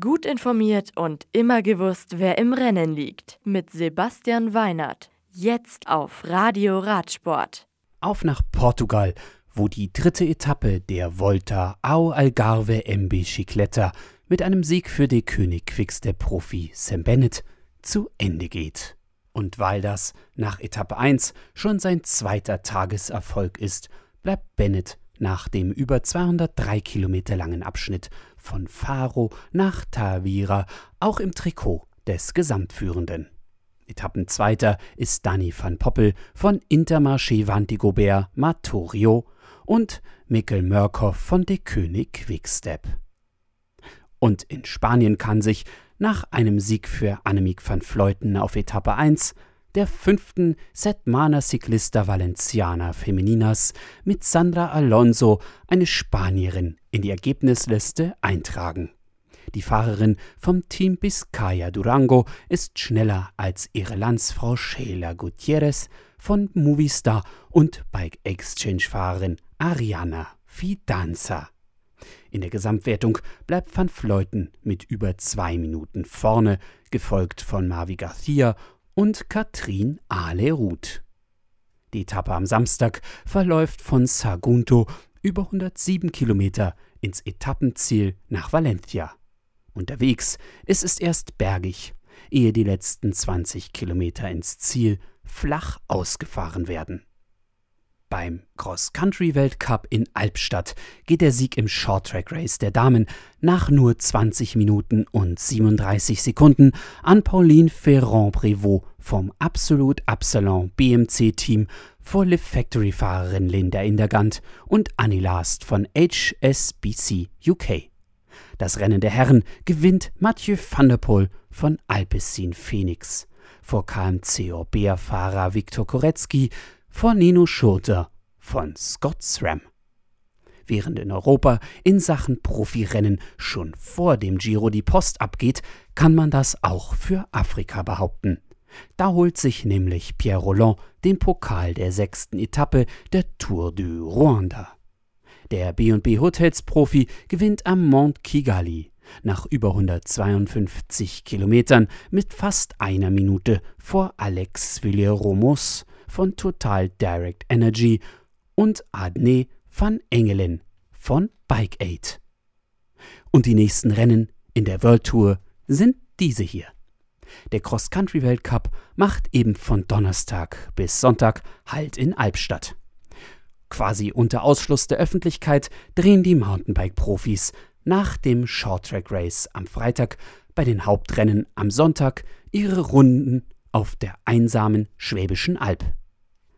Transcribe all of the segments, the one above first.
Gut informiert und immer gewusst, wer im Rennen liegt. Mit Sebastian Weinert. Jetzt auf Radio Radsport. Auf nach Portugal, wo die dritte Etappe der Volta ao Algarve em Bicicleta mit einem Sieg für den König Quickstep Profi Sam Bennett zu Ende geht. Und weil das nach Etappe 1 schon sein zweiter Tageserfolg ist, bleibt Bennett nach dem über 203 Kilometer langen Abschnitt von Faro nach Tavira auch im Trikot des Gesamtführenden. Etappenzweiter ist Danny van Poppel von Intermarché Vantigobert Matorio und Mikkel Mörkow von De König Quickstep. Und in Spanien kann sich nach einem Sieg für Annemiek van Fleuten auf Etappe 1 der fünften Setmana Ciclista Valenciana Femininas mit Sandra Alonso eine Spanierin in die Ergebnisliste eintragen. Die Fahrerin vom Team Biscaya Durango ist schneller als ihre Landsfrau Sheila Gutierrez von Movistar und Bike Exchange-Fahrerin Ariana Fidanza. In der Gesamtwertung bleibt Van Fleuten mit über zwei Minuten vorne, gefolgt von Marvi Garcia und Katrin Ale-Ruth. Die Etappe am Samstag verläuft von Sagunto über 107 Kilometer ins Etappenziel nach Valencia. Unterwegs ist es erst bergig, ehe die letzten 20 Kilometer ins Ziel flach ausgefahren werden. Beim Cross-Country-Weltcup in Albstadt geht der Sieg im Short-Track-Race der Damen nach nur 20 Minuten und 37 Sekunden an Pauline Ferrand-Prévot vom Absolut Absalon BMC-Team vor Live Factory-Fahrerin Linda Indergant und Annie Last von HSBC UK. Das Rennen der Herren gewinnt Mathieu van der Poel von Alpecin Phoenix vor KMC Orbea-Fahrer Viktor Korecki vor Nino Schurter von Scott SRAM. Während in Europa in Sachen Profirennen schon vor dem Giro die Post abgeht, kann man das auch für Afrika behaupten. Da holt sich nämlich Pierre Roland den Pokal der sechsten Etappe der Tour du Rwanda. Der B&B Hotels Profi gewinnt am Mont Kigali nach über 152 Kilometern mit fast einer Minute vor Alex Villeromos von Total Direct Energy und Adne van Engelen von Bike Aid. Und die nächsten Rennen in der World Tour sind diese hier. Der Cross-Country-Weltcup macht eben von Donnerstag bis Sonntag Halt in Albstadt. Quasi unter Ausschluss der Öffentlichkeit drehen die Mountainbike-Profis nach dem Short-Track-Race am Freitag bei den Hauptrennen am Sonntag ihre Runden auf der einsamen Schwäbischen Alb.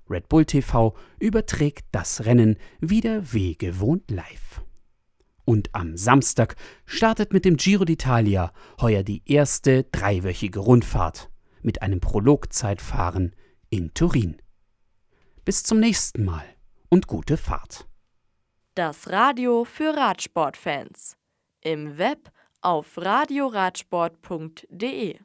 Red Bull TV überträgt das Rennen wieder wie gewohnt live. Und am Samstag startet mit dem Giro d'Italia heuer die erste dreiwöchige Rundfahrt mit einem Prologzeitfahren in Turin. Bis zum nächsten Mal und gute Fahrt. Das Radio für Radsportfans. Im Web auf radioradsport.de